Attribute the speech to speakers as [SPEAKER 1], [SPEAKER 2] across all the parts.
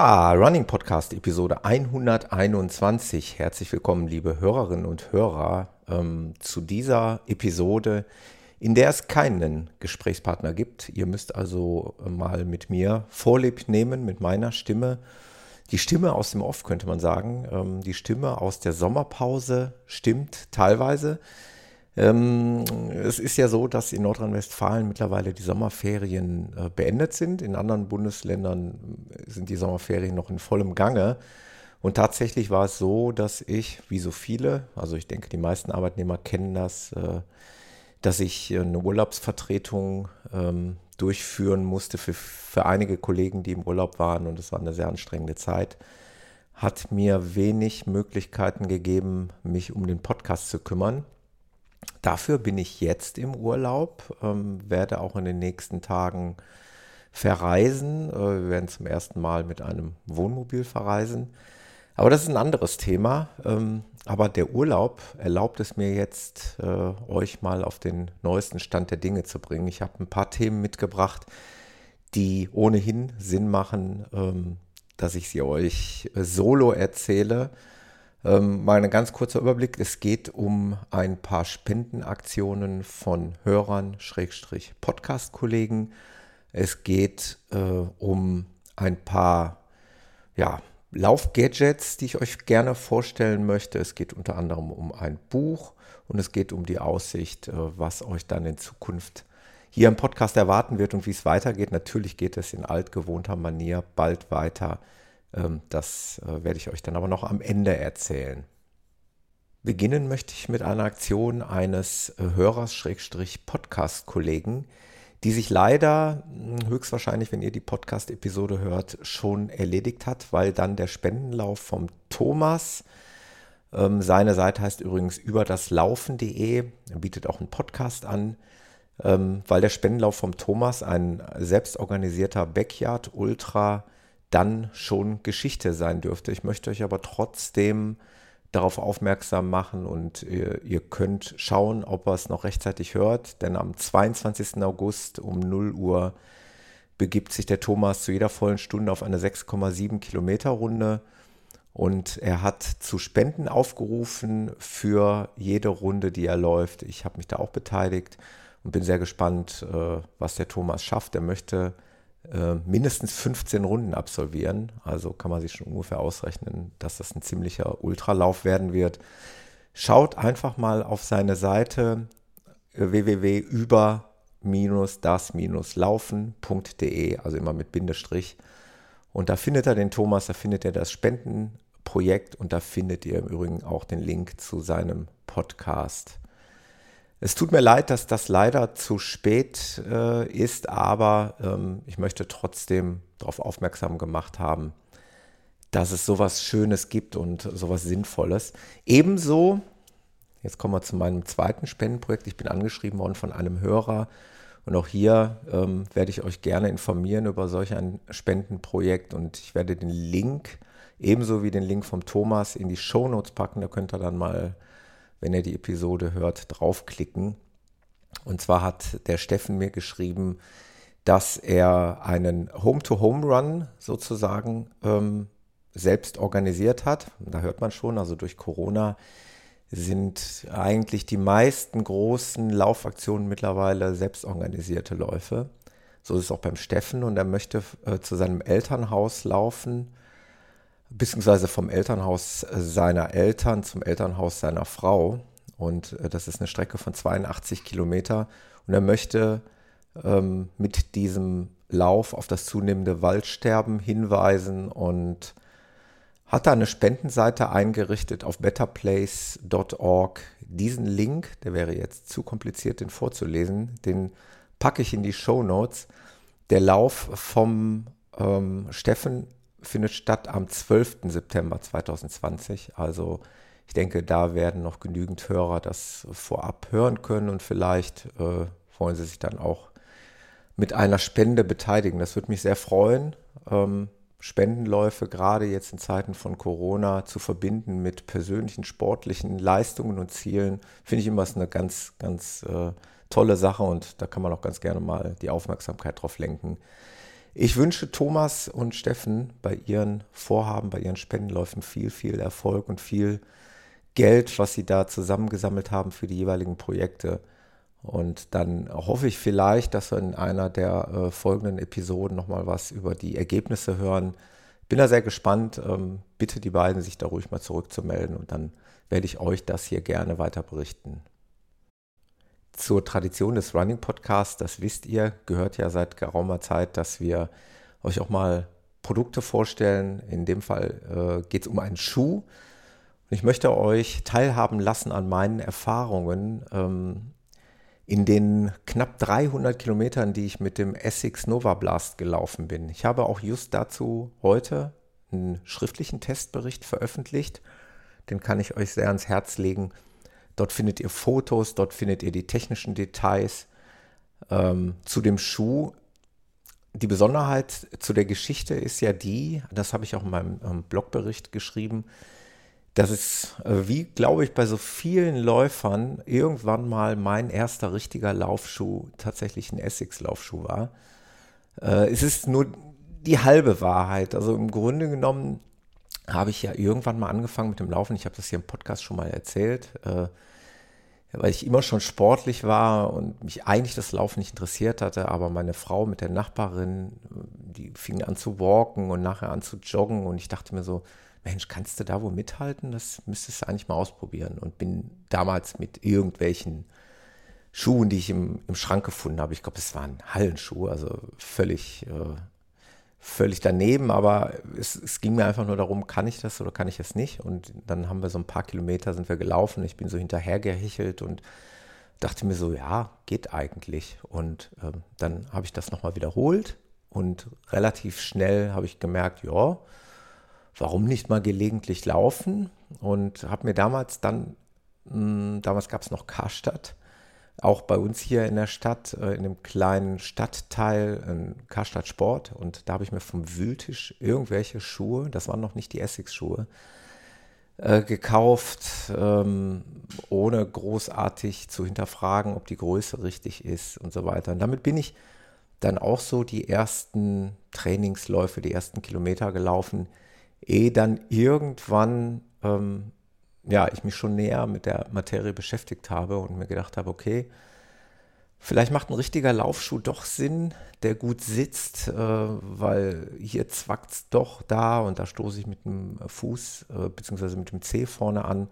[SPEAKER 1] Ja, Running Podcast Episode 121. Herzlich willkommen, liebe Hörerinnen und Hörer, ähm, zu dieser Episode, in der es keinen Gesprächspartner gibt. Ihr müsst also mal mit mir Vorlieb nehmen, mit meiner Stimme. Die Stimme aus dem Off könnte man sagen. Ähm, die Stimme aus der Sommerpause stimmt teilweise. Ähm, es ist ja so, dass in Nordrhein-Westfalen mittlerweile die Sommerferien äh, beendet sind. In anderen Bundesländern sind die Sommerferien noch in vollem Gange. Und tatsächlich war es so, dass ich, wie so viele, also ich denke, die meisten Arbeitnehmer kennen das, äh, dass ich eine Urlaubsvertretung ähm, durchführen musste für, für einige Kollegen, die im Urlaub waren. Und es war eine sehr anstrengende Zeit. Hat mir wenig Möglichkeiten gegeben, mich um den Podcast zu kümmern. Dafür bin ich jetzt im Urlaub, ähm, werde auch in den nächsten Tagen verreisen. Äh, wir werden zum ersten Mal mit einem Wohnmobil verreisen. Aber das ist ein anderes Thema. Ähm, aber der Urlaub erlaubt es mir jetzt, äh, euch mal auf den neuesten Stand der Dinge zu bringen. Ich habe ein paar Themen mitgebracht, die ohnehin Sinn machen, ähm, dass ich sie euch äh, solo erzähle. Ähm, mal ein ganz kurzer Überblick. Es geht um ein paar Spendenaktionen von Hörern, Schrägstrich Podcast-Kollegen. Es geht äh, um ein paar ja, Laufgadgets, die ich euch gerne vorstellen möchte. Es geht unter anderem um ein Buch und es geht um die Aussicht, äh, was euch dann in Zukunft hier im Podcast erwarten wird und wie es weitergeht. Natürlich geht es in altgewohnter Manier bald weiter das äh, werde ich euch dann aber noch am Ende erzählen. Beginnen möchte ich mit einer Aktion eines äh, Hörers-Podcast-Kollegen, die sich leider hm, höchstwahrscheinlich, wenn ihr die Podcast-Episode hört, schon erledigt hat, weil dann der Spendenlauf vom Thomas, ähm, seine Seite heißt übrigens über das Laufen.de, er bietet auch einen Podcast an, ähm, weil der Spendenlauf vom Thomas ein selbstorganisierter Backyard-Ultra dann schon Geschichte sein dürfte. Ich möchte euch aber trotzdem darauf aufmerksam machen und ihr, ihr könnt schauen, ob ihr es noch rechtzeitig hört, denn am 22. August um 0 Uhr begibt sich der Thomas zu jeder vollen Stunde auf eine 6,7 Kilometer Runde und er hat zu Spenden aufgerufen für jede Runde, die er läuft. Ich habe mich da auch beteiligt und bin sehr gespannt, äh, was der Thomas schafft. Er möchte äh, mindestens 15 Runden absolvieren. Also kann man sich schon ungefähr ausrechnen, dass das ein ziemlicher Ultralauf werden wird. Schaut einfach mal auf seine Seite äh, www.über-das-laufen.de, also immer mit Bindestrich. Und da findet er den Thomas, da findet er das Spendenprojekt und da findet ihr im Übrigen auch den Link zu seinem Podcast. Es tut mir leid, dass das leider zu spät äh, ist, aber ähm, ich möchte trotzdem darauf aufmerksam gemacht haben, dass es sowas Schönes gibt und sowas Sinnvolles. Ebenso, jetzt kommen wir zu meinem zweiten Spendenprojekt. Ich bin angeschrieben worden von einem Hörer und auch hier ähm, werde ich euch gerne informieren über solch ein Spendenprojekt und ich werde den Link ebenso wie den Link vom Thomas in die Show Notes packen. Da könnt ihr dann mal wenn ihr die Episode hört, draufklicken. Und zwar hat der Steffen mir geschrieben, dass er einen Home-to-Home-Run sozusagen ähm, selbst organisiert hat. Da hört man schon, also durch Corona sind eigentlich die meisten großen Laufaktionen mittlerweile selbst organisierte Läufe. So ist es auch beim Steffen und er möchte äh, zu seinem Elternhaus laufen beziehungsweise vom Elternhaus seiner Eltern zum Elternhaus seiner Frau. Und äh, das ist eine Strecke von 82 Kilometer. Und er möchte ähm, mit diesem Lauf auf das zunehmende Waldsterben hinweisen und hat da eine Spendenseite eingerichtet auf betterplace.org. Diesen Link, der wäre jetzt zu kompliziert, den vorzulesen, den packe ich in die Show Notes. Der Lauf vom ähm, Steffen findet statt am 12. September 2020. Also ich denke, da werden noch genügend Hörer das vorab hören können und vielleicht äh, wollen sie sich dann auch mit einer Spende beteiligen. Das würde mich sehr freuen. Ähm, Spendenläufe gerade jetzt in Zeiten von Corona zu verbinden mit persönlichen sportlichen Leistungen und Zielen, finde ich immer eine ganz, ganz äh, tolle Sache und da kann man auch ganz gerne mal die Aufmerksamkeit drauf lenken. Ich wünsche Thomas und Steffen bei ihren Vorhaben, bei ihren Spendenläufen viel, viel Erfolg und viel Geld, was sie da zusammengesammelt haben für die jeweiligen Projekte. Und dann hoffe ich vielleicht, dass wir in einer der äh, folgenden Episoden nochmal was über die Ergebnisse hören. Bin da sehr gespannt. Ähm, bitte die beiden, sich da ruhig mal zurückzumelden und dann werde ich euch das hier gerne weiter berichten. Zur Tradition des Running Podcasts, das wisst ihr, gehört ja seit geraumer Zeit, dass wir euch auch mal Produkte vorstellen. In dem Fall äh, geht es um einen Schuh. Und ich möchte euch teilhaben lassen an meinen Erfahrungen ähm, in den knapp 300 Kilometern, die ich mit dem Essex Nova Blast gelaufen bin. Ich habe auch just dazu heute einen schriftlichen Testbericht veröffentlicht. Den kann ich euch sehr ans Herz legen. Dort findet ihr Fotos, dort findet ihr die technischen Details ähm, zu dem Schuh. Die Besonderheit zu der Geschichte ist ja die, das habe ich auch in meinem ähm, Blogbericht geschrieben, dass es, äh, wie glaube ich, bei so vielen Läufern irgendwann mal mein erster richtiger Laufschuh tatsächlich ein Essex-Laufschuh war. Äh, es ist nur die halbe Wahrheit. Also im Grunde genommen habe ich ja irgendwann mal angefangen mit dem Laufen. Ich habe das hier im Podcast schon mal erzählt, äh, weil ich immer schon sportlich war und mich eigentlich das Laufen nicht interessiert hatte. Aber meine Frau mit der Nachbarin, die fing an zu walken und nachher an zu joggen. Und ich dachte mir so, Mensch, kannst du da wo mithalten? Das müsstest du eigentlich mal ausprobieren. Und bin damals mit irgendwelchen Schuhen, die ich im, im Schrank gefunden habe, ich glaube, es waren Hallenschuhe, also völlig, äh, völlig daneben, aber es, es, ging mir einfach nur darum, kann ich das oder kann ich das nicht? Und dann haben wir so ein paar Kilometer sind wir gelaufen, ich bin so hinterhergehechelt und dachte mir so, ja, geht eigentlich. Und äh, dann habe ich das nochmal wiederholt und relativ schnell habe ich gemerkt, ja, warum nicht mal gelegentlich laufen? Und habe mir damals dann, mh, hm, damals gab es noch Karstadt, auch bei uns hier in der Stadt, äh, in dem kleinen Stadtteil, in Karstadt Sport. Und da habe ich mir vom Wühltisch irgendwelche Schuhe, das waren noch nicht die Essex-Schuhe, äh, gekauft, ähm, ohne großartig zu hinterfragen, ob die Größe richtig ist und so weiter. Und damit bin ich dann auch so die ersten Trainingsläufe, die ersten Kilometer gelaufen, ehe dann irgendwann ähm, ja, ich mich schon näher mit der Materie beschäftigt habe und mir gedacht habe, okay, vielleicht macht ein richtiger Laufschuh doch Sinn, der gut sitzt, äh, weil hier zwackt es doch da und da stoße ich mit dem Fuß äh, bzw. mit dem Zeh vorne an.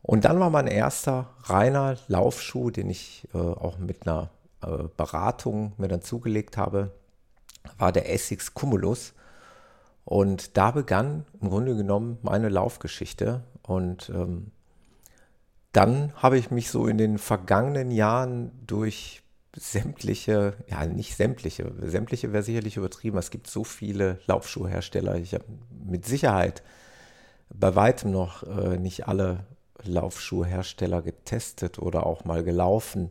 [SPEAKER 1] Und dann war mein erster reiner Laufschuh, den ich äh, auch mit einer äh, Beratung mir dann zugelegt habe, war der Essex Cumulus. Und da begann im Grunde genommen meine Laufgeschichte. Und ähm, dann habe ich mich so in den vergangenen Jahren durch sämtliche, ja nicht sämtliche, sämtliche wäre sicherlich übertrieben, es gibt so viele Laufschuhhersteller. Ich habe mit Sicherheit bei weitem noch äh, nicht alle Laufschuhhersteller getestet oder auch mal gelaufen.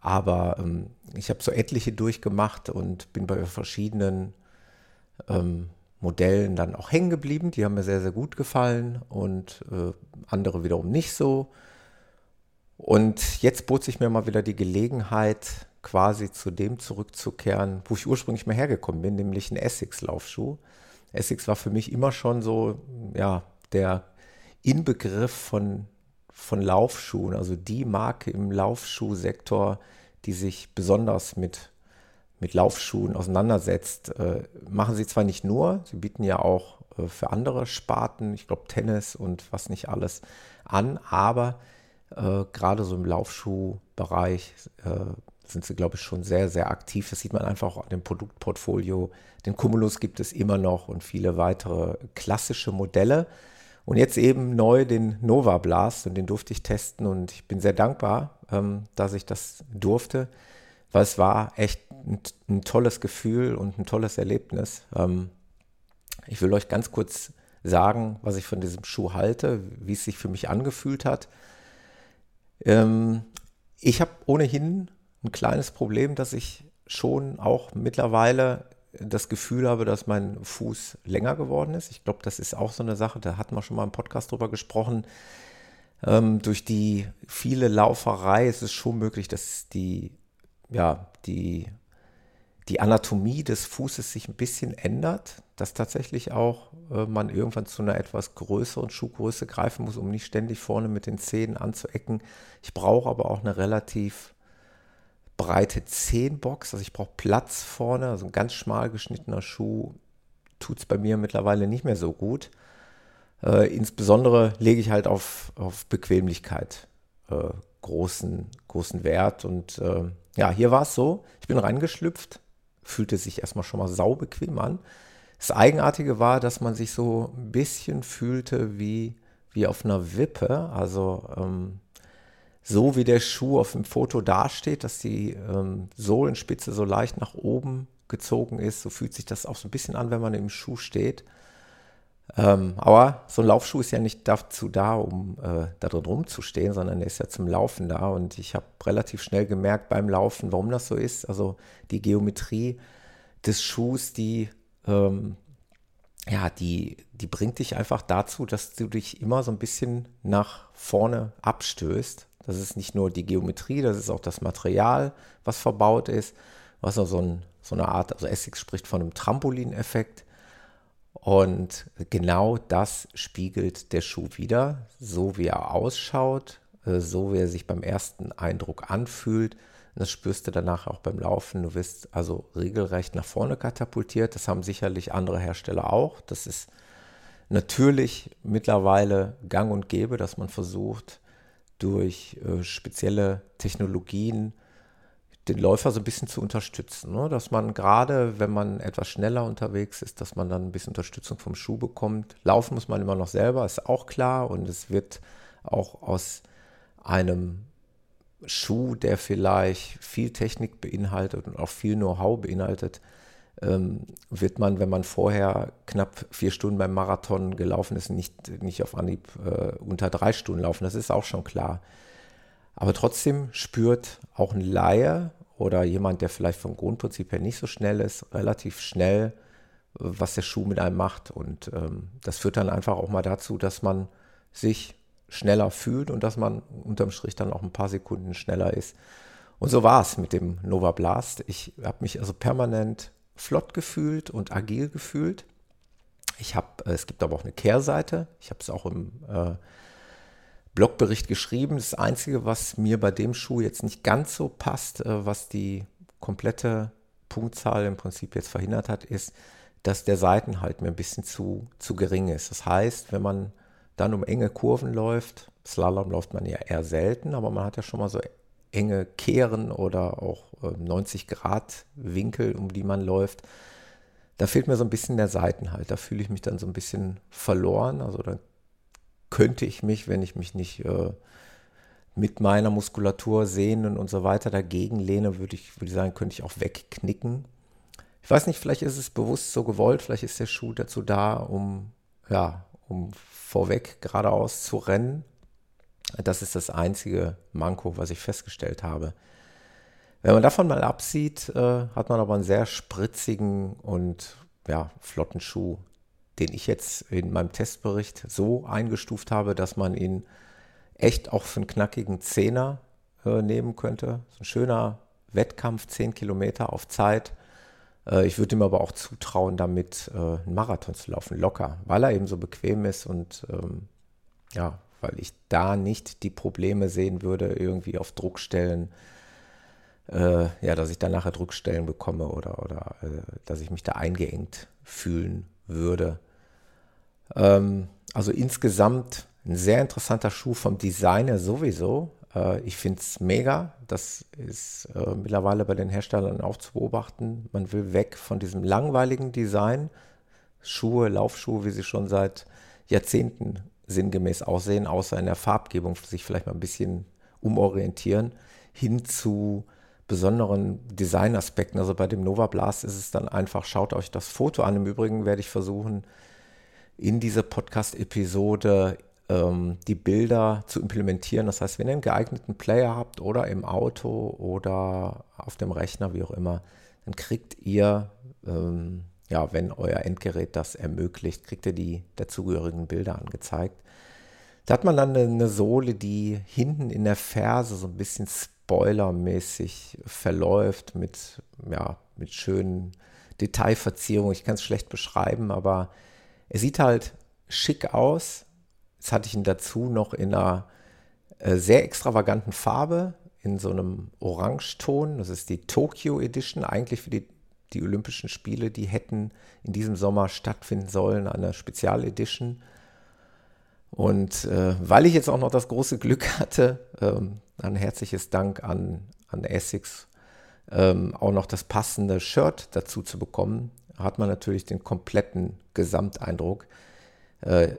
[SPEAKER 1] Aber ähm, ich habe so etliche durchgemacht und bin bei verschiedenen ähm, Modellen dann auch hängen geblieben. Die haben mir sehr, sehr gut gefallen und äh, andere wiederum nicht so. Und jetzt bot sich mir mal wieder die Gelegenheit, quasi zu dem zurückzukehren, wo ich ursprünglich mal hergekommen bin, nämlich ein Essex-Laufschuh. Essex war für mich immer schon so, ja, der Inbegriff von, von Laufschuhen, also die Marke im Laufschuhsektor, die sich besonders mit mit Laufschuhen auseinandersetzt, äh, machen sie zwar nicht nur, sie bieten ja auch äh, für andere Sparten, ich glaube Tennis und was nicht alles an, aber äh, gerade so im Laufschuhbereich äh, sind sie, glaube ich, schon sehr, sehr aktiv. Das sieht man einfach auch an dem Produktportfolio. Den Cumulus gibt es immer noch und viele weitere klassische Modelle. Und jetzt eben neu den Nova Blast und den durfte ich testen und ich bin sehr dankbar, ähm, dass ich das durfte weil es war echt ein, ein, tolles Gefühl und ein tolles Erlebnis. Ähm, ich will euch ganz kurz sagen, was ich von diesem Schuh halte, wie es sich für mich angefühlt hat. Ähm, ich habe ohnehin ein kleines Problem, dass ich schon auch mittlerweile das Gefühl habe, dass mein Fuß länger geworden ist. Ich glaube, das ist auch so eine Sache, da hatten wir schon mal im Podcast drüber gesprochen. Ähm, durch die viele Lauferei ist es schon möglich, dass die ja, die, die Anatomie des Fußes sich ein bisschen ändert, dass tatsächlich auch äh, man irgendwann zu einer etwas größeren Schuhgröße greifen muss, um nicht ständig vorne mit den Zehen anzuecken. Ich brauche aber auch eine relativ breite Zehenbox, also ich brauche Platz vorne, also ein ganz schmal geschnittener Schuh tut es bei mir mittlerweile nicht mehr so gut. Äh, insbesondere lege ich halt auf, auf Bequemlichkeit äh, großen, großen Wert. Und äh, ja, hier war es so, ich bin reingeschlüpft, fühlte sich erstmal schon mal saubequem an. Das Eigenartige war, dass man sich so ein bisschen fühlte wie, wie auf einer Wippe. Also ähm, so wie der Schuh auf dem Foto dasteht, dass die ähm, Sohlenspitze so leicht nach oben gezogen ist, so fühlt sich das auch so ein bisschen an, wenn man im Schuh steht. Ähm, aber so ein Laufschuh ist ja nicht dazu da, um äh, da drin rumzustehen, sondern er ist ja zum Laufen da. Und ich habe relativ schnell gemerkt beim Laufen, warum das so ist. Also die Geometrie des Schuhs, die, ähm, ja, die, die bringt dich einfach dazu, dass du dich immer so ein bisschen nach vorne abstößt. Das ist nicht nur die Geometrie, das ist auch das Material, was verbaut ist, was auch so, ein, so eine Art, also Essex spricht von einem Trampolineffekt. Und genau das spiegelt der Schuh wieder, so wie er ausschaut, äh, so wie er sich beim ersten Eindruck anfühlt. Das spürst du danach auch beim Laufen. Du wirst also regelrecht nach vorne katapultiert. Das haben sicherlich andere Hersteller auch. Das ist natürlich mittlerweile gang und gäbe, dass man versucht, durch äh, spezielle Technologien den Läufer so ein bisschen zu unterstützen. Ne? Dass man gerade, wenn man etwas schneller unterwegs ist, dass man dann ein bisschen Unterstützung vom Schuh bekommt. Laufen muss man immer noch selber, ist auch klar. Und es wird auch aus einem Schuh, der vielleicht viel Technik beinhaltet und auch viel Know-how beinhaltet, ähm, wird man, wenn man vorher knapp vier Stunden beim Marathon gelaufen ist, nicht, nicht auf Anhieb äh, unter drei Stunden laufen. Das ist auch schon klar. Aber trotzdem spürt auch ein Laie oder jemand, der vielleicht vom Grundprinzip her nicht so schnell ist, relativ schnell, was der Schuh mit einem macht. Und ähm, das führt dann einfach auch mal dazu, dass man sich schneller fühlt und dass man unterm Strich dann auch ein paar Sekunden schneller ist. Und so war es mit dem Nova Blast. Ich habe mich also permanent flott gefühlt und agil gefühlt. Ich habe, es gibt aber auch eine Kehrseite. Ich habe es auch im äh, Blogbericht geschrieben. Das Einzige, was mir bei dem Schuh jetzt nicht ganz so passt, äh, was die komplette Punktzahl im Prinzip jetzt verhindert hat, ist, dass der Seitenhalt mir ein bisschen zu, zu gering ist. Das heißt, wenn man dann um enge Kurven läuft, Slalom läuft man ja eher selten, aber man hat ja schon mal so enge Kehren oder auch 90 äh, Grad Winkel, um die man läuft. Da fehlt mir so ein bisschen der Seitenhalt. Da fühle ich mich dann so ein bisschen verloren. Also dann könnte ich mich, wenn ich mich nicht äh, mit meiner Muskulatur, Sehnen und so weiter dagegen lehne, würde ich, würde ich sagen, könnte ich auch wegknicken. Ich weiß nicht, vielleicht ist es bewusst so gewollt, vielleicht ist der Schuh dazu da, um, ja, um vorweg geradeaus zu rennen. Das ist das einzige Manko, was ich festgestellt habe. Wenn man davon mal absieht, äh, hat man aber einen sehr spritzigen und ja, flotten Schuh den ich jetzt in meinem Testbericht so eingestuft habe, dass man ihn echt auch für einen knackigen Zehner äh, nehmen könnte. So ein schöner Wettkampf, 10 Kilometer auf Zeit. Äh, ich würde ihm aber auch zutrauen, damit äh, einen Marathon zu laufen, locker, weil er eben so bequem ist und ähm, ja, weil ich da nicht die Probleme sehen würde, irgendwie auf Druckstellen, äh, ja, dass ich da nachher Druckstellen bekomme oder, oder äh, dass ich mich da eingeengt fühlen würde. Ähm, also insgesamt ein sehr interessanter Schuh vom Designer sowieso. Äh, ich finde es mega. Das ist äh, mittlerweile bei den Herstellern auch zu beobachten. Man will weg von diesem langweiligen Design. Schuhe, Laufschuhe, wie sie schon seit Jahrzehnten sinngemäß aussehen, außer in der Farbgebung sich vielleicht mal ein bisschen umorientieren, hin zu besonderen Designaspekten. Also bei dem Nova Blast ist es dann einfach, schaut euch das Foto an. Im Übrigen werde ich versuchen, in dieser Podcast-Episode ähm, die Bilder zu implementieren. Das heißt, wenn ihr einen geeigneten Player habt oder im Auto oder auf dem Rechner, wie auch immer, dann kriegt ihr, ähm, ja, wenn euer Endgerät das ermöglicht, kriegt ihr die dazugehörigen Bilder angezeigt. Da hat man dann eine, Sohle, die hinten in der Ferse so ein bisschen spoilermäßig verläuft mit, ja, mit schönen Detailverzierungen. Ich kann es schlecht beschreiben, aber er sieht halt schick aus. Jetzt hatte ich ihn dazu noch in einer äh, sehr extravaganten Farbe, in so einem Orangeton. Das ist die Tokyo Edition, eigentlich für die, die Olympischen Spiele. Die hätten in diesem Sommer stattfinden sollen, eine Spezialedition. Und äh, weil ich jetzt auch noch das große Glück hatte, ähm, ein herzliches Dank an, an Essex, ähm, auch noch das passende Shirt dazu zu bekommen, hat man natürlich den kompletten Gesamteindruck. Äh,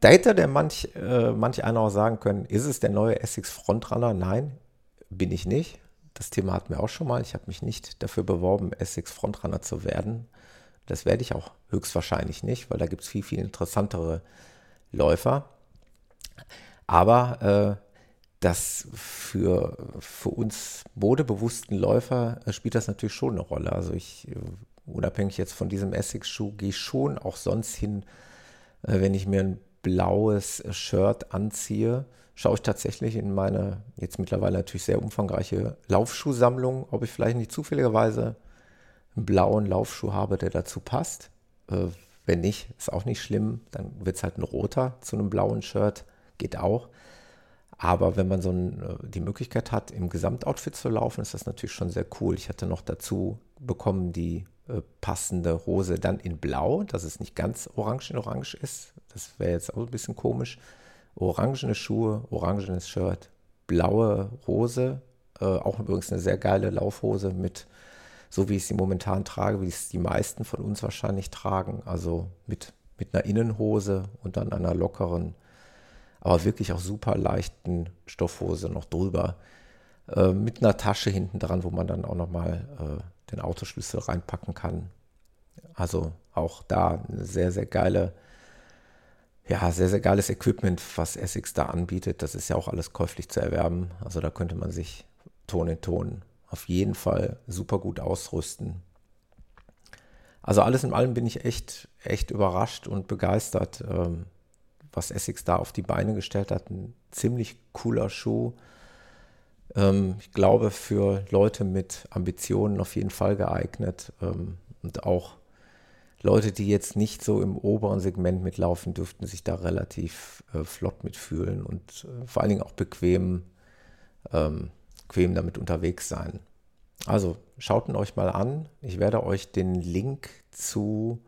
[SPEAKER 1] da hätte der manch, äh, manch einer auch sagen können, ist es der neue Essex Frontrunner? Nein, bin ich nicht. Das Thema hatten wir auch schon mal. Ich habe mich nicht dafür beworben, Essex Frontrunner zu werden. Das werde ich auch höchstwahrscheinlich nicht, weil da gibt es viel, viel interessantere Läufer. Aber äh, das für, für uns modebewussten Läufer äh, spielt das natürlich schon eine Rolle. Also ich, äh, unabhängig jetzt von diesem Essex-Schuh, gehe schon auch sonst hin, äh, wenn ich mir ein blaues Shirt anziehe, schaue ich tatsächlich in meine jetzt mittlerweile natürlich sehr umfangreiche Laufschuhsammlung, ob ich vielleicht nicht zufälligerweise einen blauen Laufschuh habe, der dazu passt. Wenn nicht, ist auch nicht schlimm. Dann wird es halt ein roter zu einem blauen Shirt, geht auch. Aber wenn man so ein, äh, die Möglichkeit hat, im Gesamtoutfit zu laufen, ist das natürlich schon sehr cool. Ich hatte noch dazu bekommen die äh, passende Hose dann in Blau, dass es nicht ganz orange in orange ist. Das wäre jetzt auch ein bisschen komisch. Orangene Schuhe, orangenes Shirt, blaue Hose, äh, auch übrigens eine sehr geile Laufhose mit, so wie ich sie momentan trage, wie es die meisten von uns wahrscheinlich tragen. Also mit, mit einer Innenhose und dann einer lockeren aber wirklich auch super leichten Stoffhose noch drüber. Äh, mit einer Tasche hinten dran, wo man dann auch nochmal äh, den Autoschlüssel reinpacken kann. Also auch da eine sehr, sehr geile, ja, sehr, sehr geiles Equipment, was Essex da anbietet. Das ist ja auch alles käuflich zu erwerben. Also da könnte man sich Ton in Ton auf jeden Fall super gut ausrüsten. Also alles in allem bin ich echt, echt überrascht und begeistert. Ähm, was Essex da auf die Beine gestellt hat. Ein ziemlich cooler Schuh. Ähm, ich glaube, für Leute mit Ambitionen auf jeden Fall geeignet. Ähm, und auch Leute, die jetzt nicht so im oberen Segment mitlaufen, dürften sich da relativ äh, flott mitfühlen und äh, vor allen Dingen auch bequem, ähm, bequem damit unterwegs sein. Also schaut ihn euch mal an. Ich werde euch den Link zu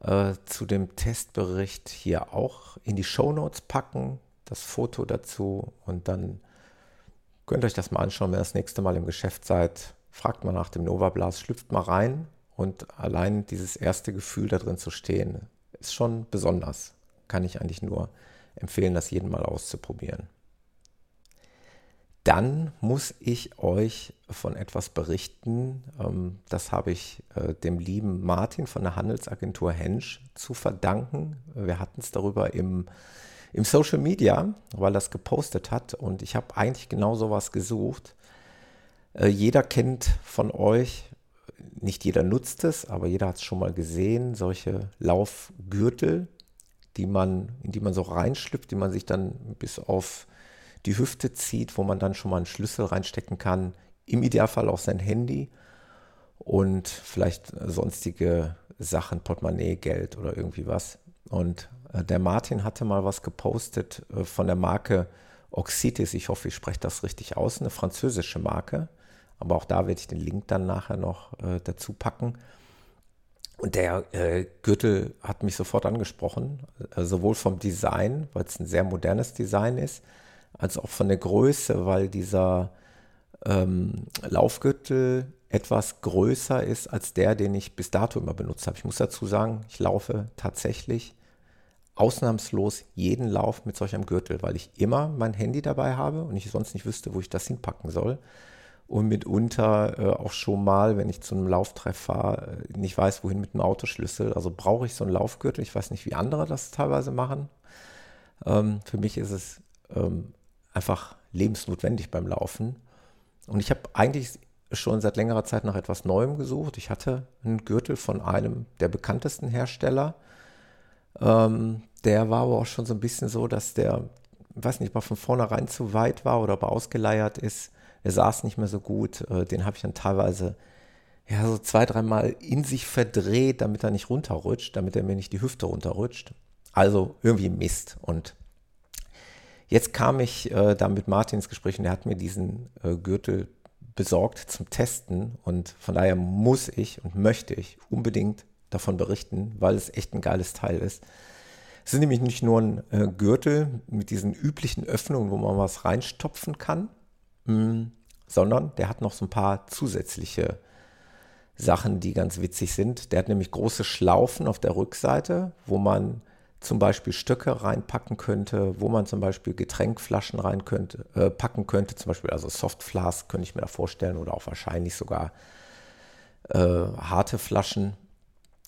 [SPEAKER 1] äh, zu dem Testbericht hier auch in die Show Notes packen, das Foto dazu und dann könnt euch das mal anschauen, wenn ihr das nächste Mal im Geschäft seid. Fragt mal nach dem Nova Blast, schlüpft mal rein und allein dieses erste Gefühl da drin zu stehen, ist schon besonders. Kann ich eigentlich nur empfehlen, das jeden Mal auszuprobieren dann muss ich euch von etwas berichten. Ähm, das habe ich äh, dem lieben Martin von der Handelsagentur Hensch zu verdanken. Wir hatten es darüber im, im Social Media, weil es gepostet hat und ich habe eigentlich genau sowas gesucht. Äh, jeder kennt von euch, nicht jeder nutzt es, aber jeder hat es schon mal gesehen, solche Laufgürtel, die man, in die man so reinschlüpft, die man sich dann bis auf die Hüfte zieht, wo man dann schon mal einen Schlüssel reinstecken kann, im Idealfall auch sein Handy und vielleicht sonstige Sachen, Portemonnaie, Geld oder irgendwie was. Und der Martin hatte mal was gepostet äh, von der Marke Oxitis. Ich hoffe, ich spreche das richtig aus, eine französische Marke. Aber auch da werde ich den Link dann nachher noch äh, dazu packen. Und der äh, Gürtel hat mich sofort angesprochen, äh, sowohl vom Design, weil es ein sehr modernes Design ist, als auch von der Größe, weil dieser ähm, Laufgürtel etwas größer ist als der, den ich bis dato immer benutzt habe. Ich muss dazu sagen, ich laufe tatsächlich ausnahmslos jeden Lauf mit solch einem Gürtel, weil ich immer mein Handy dabei habe und ich sonst nicht wüsste, wo ich das hinpacken soll. Und mitunter äh, auch schon mal, wenn ich zu einem Lauftreff fahre, äh, nicht weiß, wohin mit dem Autoschlüssel. Also brauche ich so einen Laufgürtel. Ich weiß nicht, wie andere das teilweise machen. Ähm, für mich ist es ähm, einfach lebensnotwendig beim Laufen. Und ich habe eigentlich schon seit längerer Zeit nach etwas Neuem gesucht. Ich hatte einen Gürtel von einem der bekanntesten Hersteller. Ähm, der war aber auch schon so ein bisschen so, dass der weiß nicht, er von vornherein zu weit war oder ob er ausgeleiert ist. Er saß nicht mehr so gut. Äh, den habe ich dann teilweise ja, so zwei, dreimal in sich verdreht, damit er nicht runterrutscht, damit er mir nicht die Hüfte runterrutscht. Also irgendwie Mist. Und jetzt kam ich äh, da mit Martin ins Gespräch und er hat mir diesen äh, Gürtel besorgt zum Testen. Und von daher muss ich und möchte ich unbedingt davon berichten, weil es echt ein geiles Teil ist. Es ist nämlich nicht nur ein äh, Gürtel mit diesen üblichen Öffnungen, wo man was reinstopfen kann, mh, mm, sondern der hat noch so ein paar zusätzliche Sachen, die ganz witzig sind. Der hat nämlich große Schlaufen auf der Rückseite, wo man zum Beispiel Stöcke reinpacken könnte, wo man zum Beispiel Getränkflaschen rein könnte, äh, packen könnte, zum Beispiel also Softflask könnte ich mir da vorstellen oder auch wahrscheinlich sogar äh, harte Flaschen,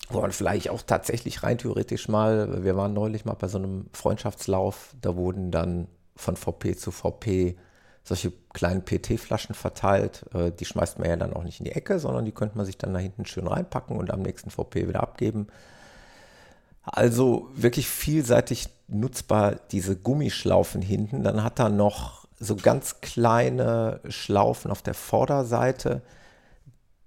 [SPEAKER 1] wo man vielleicht auch tatsächlich rein theoretisch mal, wir waren neulich mal bei so einem Freundschaftslauf, da wurden dann von VP zu VP solche kleinen PT-Flaschen verteilt. Äh, die schmeißt man ja dann auch nicht in die Ecke, sondern die könnte man sich dann da hinten schön reinpacken und am nächsten VP wieder abgeben. Also wirklich vielseitig nutzbar diese Gummischlaufen hinten. Dann hat er noch so ganz kleine Schlaufen auf der Vorderseite.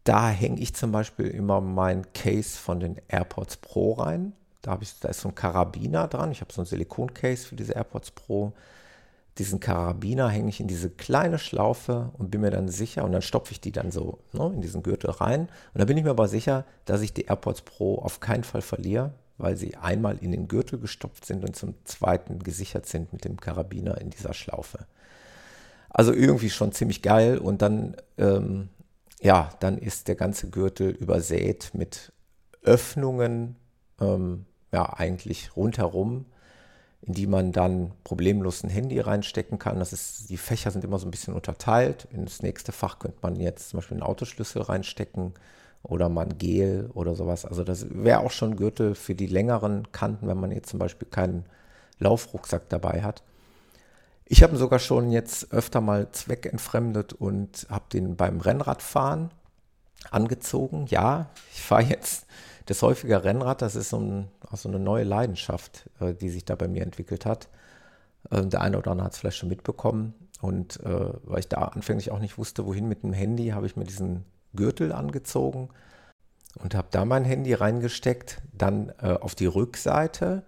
[SPEAKER 1] Da hänge ich zum Beispiel immer mein Case von den AirPods Pro rein. Da, ich, da ist so ein Karabiner dran. Ich habe so ein Silikon-Case für diese AirPods Pro diesen Karabiner hänge ich in diese kleine Schlaufe und bin mir dann sicher, und dann stopfe ich die dann so ne, in diesen Gürtel rein. Und da bin ich mir aber sicher, dass ich die AirPods Pro auf keinen Fall verliere, weil sie einmal in den Gürtel gestopft sind und zum zweiten gesichert sind mit dem Karabiner in dieser Schlaufe. Also irgendwie schon ziemlich geil. Und dann, ähm, ja, dann ist der ganze Gürtel übersät mit Öffnungen, ähm, ja, eigentlich rundherum in die man dann problemlos ein Handy reinstecken kann. Das ist, die Fächer sind immer so ein bisschen unterteilt. Ins nächste Fach könnte man jetzt zum Beispiel einen Autoschlüssel reinstecken oder mal ein Gel oder sowas. Also das wäre auch schon Gürtel für die längeren Kanten, wenn man jetzt zum Beispiel keinen Laufrucksack dabei hat. Ich habe ihn sogar schon jetzt öfter mal zweckentfremdet und habe den beim Rennradfahren angezogen. Ja, ich fahre jetzt das häufige Rennrad, das ist so, ein, auch so eine neue Leidenschaft, äh, die sich da bei mir entwickelt hat. Äh, der eine oder andere hat es vielleicht schon mitbekommen. Und äh, weil ich da anfänglich auch nicht wusste, wohin mit dem Handy, habe ich mir diesen Gürtel angezogen und habe da mein Handy reingesteckt, dann äh, auf die Rückseite,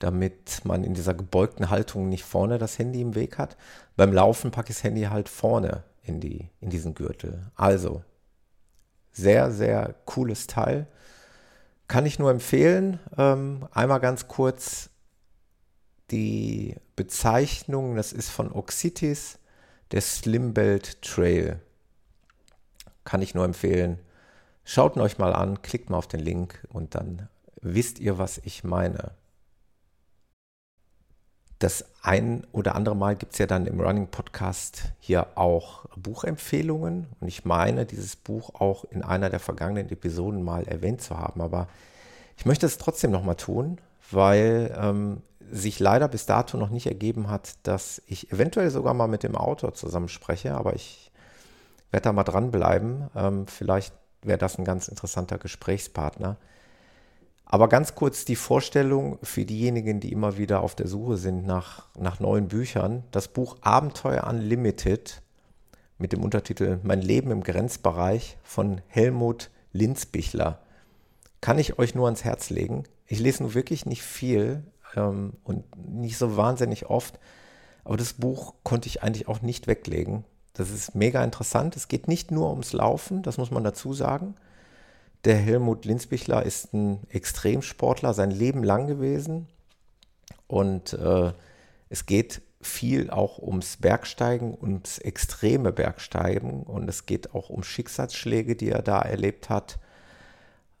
[SPEAKER 1] damit man in dieser gebeugten Haltung nicht vorne das Handy im Weg hat. Beim Laufen packe ich das Handy halt vorne in, die, in diesen Gürtel. Also, sehr, sehr cooles Teil. Kann ich nur empfehlen. Ähm, einmal ganz kurz die Bezeichnung, das ist von Oxitis, der Slimbelt Trail. Kann ich nur empfehlen. Schaut ihn euch mal an, klickt mal auf den Link und dann wisst ihr, was ich meine das ein oder andere Mal gibt es ja dann im Running Podcast hier auch Buchempfehlungen. Und ich meine, dieses Buch auch in einer der vergangenen Episoden mal erwähnt zu haben. Aber ich möchte es trotzdem nochmal tun, weil ähm, sich leider bis dato noch nicht ergeben hat, dass ich eventuell sogar mal mit dem Autor zusammen spreche. Aber ich werde da mal dranbleiben. Ähm, vielleicht wäre das ein ganz interessanter Gesprächspartner. Aber ganz kurz die Vorstellung für diejenigen, die immer wieder auf der Suche sind nach, nach neuen Büchern. Das Buch Abenteuer Unlimited mit dem Untertitel Mein Leben im Grenzbereich von Helmut Linzbichler kann ich euch nur ans Herz legen. Ich lese nur wirklich nicht viel ähm, und nicht so wahnsinnig oft, aber das Buch konnte ich eigentlich auch nicht weglegen. Das ist mega interessant. Es geht nicht nur ums Laufen, das muss man dazu sagen. Der Helmut Linzbichler ist ein Extremsportler sein Leben lang gewesen. Und äh, es geht viel auch ums Bergsteigen, ums extreme Bergsteigen. Und es geht auch um Schicksalsschläge, die er da erlebt hat.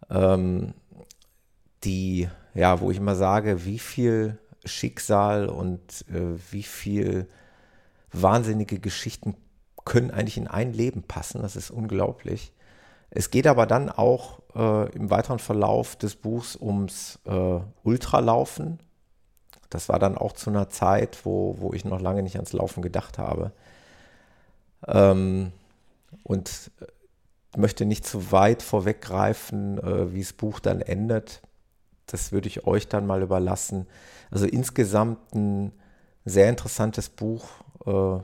[SPEAKER 1] Ähm, die, ja, wo ich immer sage, wie viel Schicksal und äh, wie viel wahnsinnige Geschichten können eigentlich in ein Leben passen. Das ist unglaublich. Es geht aber dann auch äh, im weiteren Verlauf des Buchs ums äh, Ultralaufen. Das war dann auch zu einer Zeit, wo, wo ich noch lange nicht ans Laufen gedacht habe. Ähm, und äh, möchte nicht zu weit vorweggreifen, äh, wie das Buch dann endet. Das würde ich euch dann mal überlassen. Also insgesamt ein sehr interessantes Buch. Äh,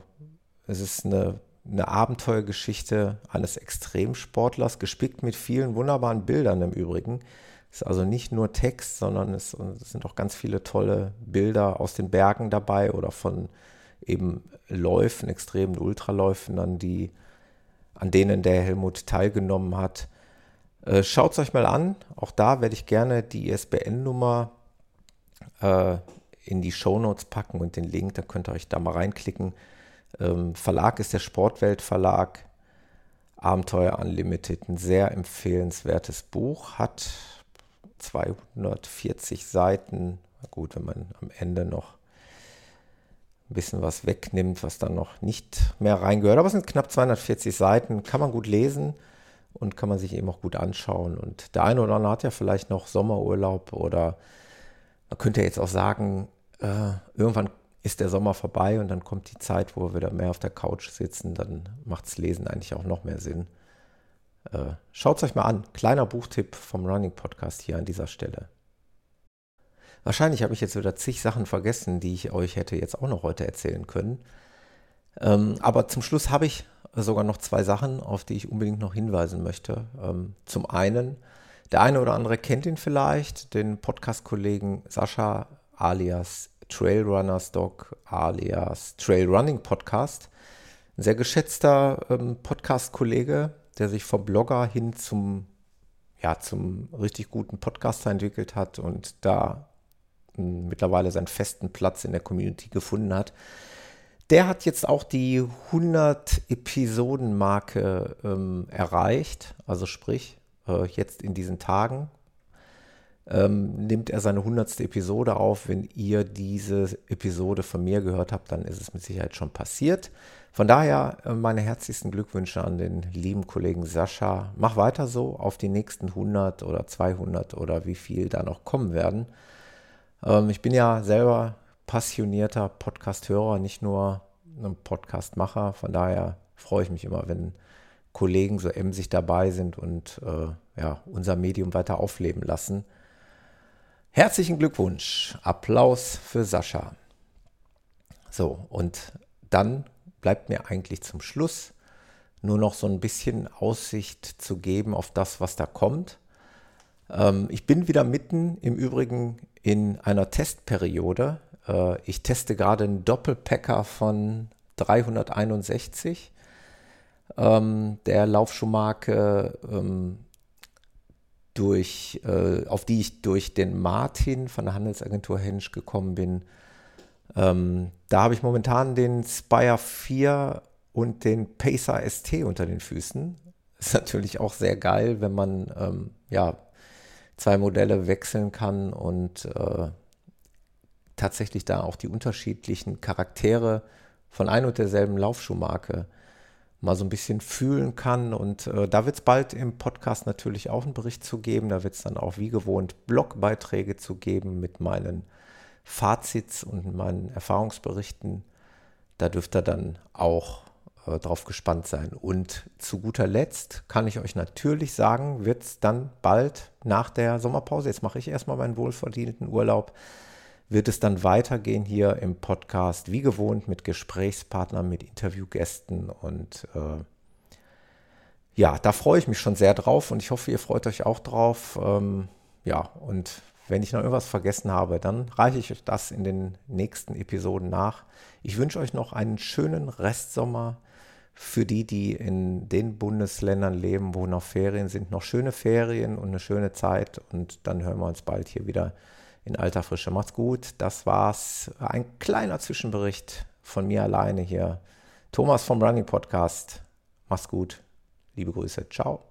[SPEAKER 1] es ist eine, eine Abenteuergeschichte eines Extremsportlers, gespickt mit vielen wunderbaren Bildern im Übrigen. Es ist also nicht nur Text, sondern es, es sind auch ganz viele tolle Bilder aus den Bergen dabei oder von eben Läufen, extremen Ultraläufen, an, die, an denen der Helmut teilgenommen hat. Äh, Schaut es euch mal an. Auch da werde ich gerne die ISBN-Nummer äh, in die Shownotes packen und den Link, da könnt ihr euch da mal reinklicken. Ähm, Verlag ist der Sportwelt Verlag. Abenteuer Unlimited, ein sehr empfehlenswertes Buch, hat 240 Seiten. Gut, wenn man am Ende noch ein bisschen was wegnimmt, was dann noch nicht mehr reingehört. Aber es sind knapp 240 Seiten, kann man gut lesen und kann man sich eben auch gut anschauen. Und der eine oder andere hat ja vielleicht noch Sommerurlaub oder man könnte jetzt auch sagen, äh, irgendwann ist der Sommer vorbei und dann kommt die Zeit, wo wir wieder mehr auf der Couch sitzen. Dann macht das Lesen eigentlich auch noch mehr Sinn. Äh, Schaut es euch mal an. Kleiner Buchtipp vom Running Podcast hier an dieser Stelle. Wahrscheinlich habe ich jetzt wieder zig Sachen vergessen, die ich euch hätte jetzt auch noch heute erzählen können. Ähm, aber zum Schluss habe ich sogar noch zwei Sachen, auf die ich unbedingt noch hinweisen möchte. Ähm, zum einen, der eine oder andere kennt ihn vielleicht, den Podcast-Kollegen Sascha alias Trailrunners Dog alias Trailrunning Podcast. Ein sehr geschätzter ähm, Podcast-Kollege, der sich vom Blogger hin zum, ja, zum richtig guten Podcaster entwickelt hat und da hm, mittlerweile seinen festen Platz in der Community gefunden hat. Der hat jetzt auch die 100 Episoden-Marke ähm, erreicht, also sprich, äh, jetzt in diesen Tagen ähm, nimmt er seine 100. Episode auf. Wenn ihr diese Episode von mir gehört habt, dann ist es mit Sicherheit schon passiert. Von daher äh, meine herzlichsten Glückwünsche an den lieben Kollegen Sascha. Mach weiter so auf die nächsten 100 oder 200 oder wie viel da noch kommen werden. Ähm, ich bin ja selber passionierter Podcast-Hörer, nicht nur ein Podcast-Macher. Von daher freue ich mich immer, wenn Kollegen so emsig dabei sind und äh, ja, unser Medium weiter aufleben lassen. Herzlichen Glückwunsch. Applaus für Sascha. So, und dann bleibt mir eigentlich zum Schluss nur noch so ein bisschen Aussicht zu geben auf das, was da kommt. Ähm, ich bin wieder mitten im Übrigen in einer Testperiode. Äh, ich teste gerade einen Doppelpacker von 361 ähm, der Laufschuhmarke, ähm, durch, äh, auf die ich durch den Martin von der Handelsagentur Hensch gekommen bin. Ähm, da habe ich momentan den Spire 4 und den Pacer ST unter den Füßen. Ist natürlich auch sehr geil, wenn man ähm, ja, zwei Modelle wechseln kann und äh, tatsächlich da auch die unterschiedlichen Charaktere von ein und derselben Laufschuhmarke mal so ein bisschen fühlen kann. Und äh, da wird es bald im Podcast natürlich auch einen Bericht zu geben. Da wird es dann auch wie gewohnt Blogbeiträge zu geben mit meinen Fazits und meinen Erfahrungsberichten. Da dürft ihr dann auch äh, drauf gespannt sein. Und zu guter Letzt kann ich euch natürlich sagen, wird es dann bald nach der Sommerpause, jetzt mache ich erstmal meinen wohlverdienten Urlaub, wird es dann weitergehen hier im Podcast, wie gewohnt, mit Gesprächspartnern, mit Interviewgästen. Und äh, ja, da freue ich mich schon sehr drauf und ich hoffe, ihr freut euch auch drauf. Ähm, ja, und wenn ich noch irgendwas vergessen habe, dann reiche ich euch das in den nächsten Episoden nach. Ich wünsche euch noch einen schönen Restsommer. Für die, die in den Bundesländern leben, wo noch Ferien sind, noch schöne Ferien und eine schöne Zeit. Und dann hören wir uns bald hier wieder in alter Frische. Macht's gut. Das war's. Ein kleiner Zwischenbericht von mir alleine hier. Thomas vom Running Podcast. Mach's gut. Liebe Grüße. Ciao.